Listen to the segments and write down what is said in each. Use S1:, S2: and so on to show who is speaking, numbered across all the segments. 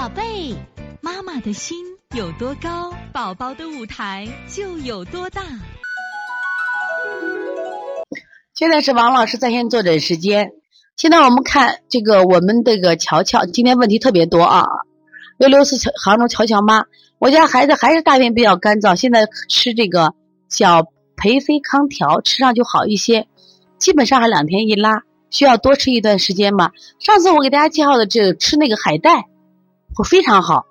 S1: 宝贝，妈妈的心有多高，宝宝的舞台就有多大。
S2: 现在是王老师在线坐诊时间。现在我们看这个，我们这个乔乔今天问题特别多啊。六六四杭州乔乔妈，我家孩子还是大便比较干燥，现在吃这个小培菲康条，吃上就好一些。基本上还两天一拉，需要多吃一段时间吗？上次我给大家介绍的这吃那个海带。会非常好，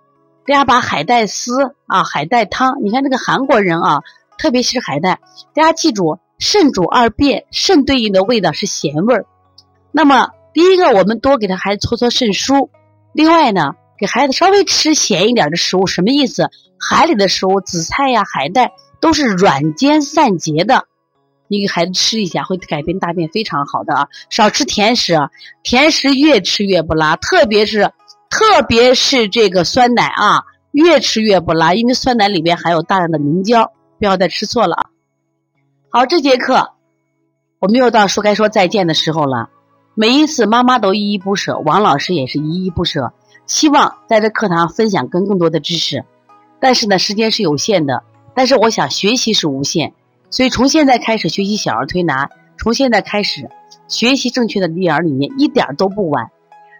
S2: 大家把海带丝啊，海带汤，你看这个韩国人啊，特别是海带，大家记住，肾主二便，肾对应的味道是咸味儿。那么第一个，我们多给他孩子搓搓肾腧。另外呢，给孩子稍微吃咸一点的食物，什么意思？海里的食物，紫菜呀、海带都是软坚散结的，你给孩子吃一下，会改变大便非常好的啊。少吃甜食，啊甜食越吃越不拉，特别是。特别是这个酸奶啊，越吃越不拉，因为酸奶里边含有大量的明胶，不要再吃错了啊。好，这节课我们又到说该说再见的时候了。每一次妈妈都依依不舍，王老师也是依依不舍，希望在这课堂分享更更多的知识。但是呢，时间是有限的，但是我想学习是无限，所以从现在开始学习小儿推拿，从现在开始学习正确的育儿理念，一点都不晚。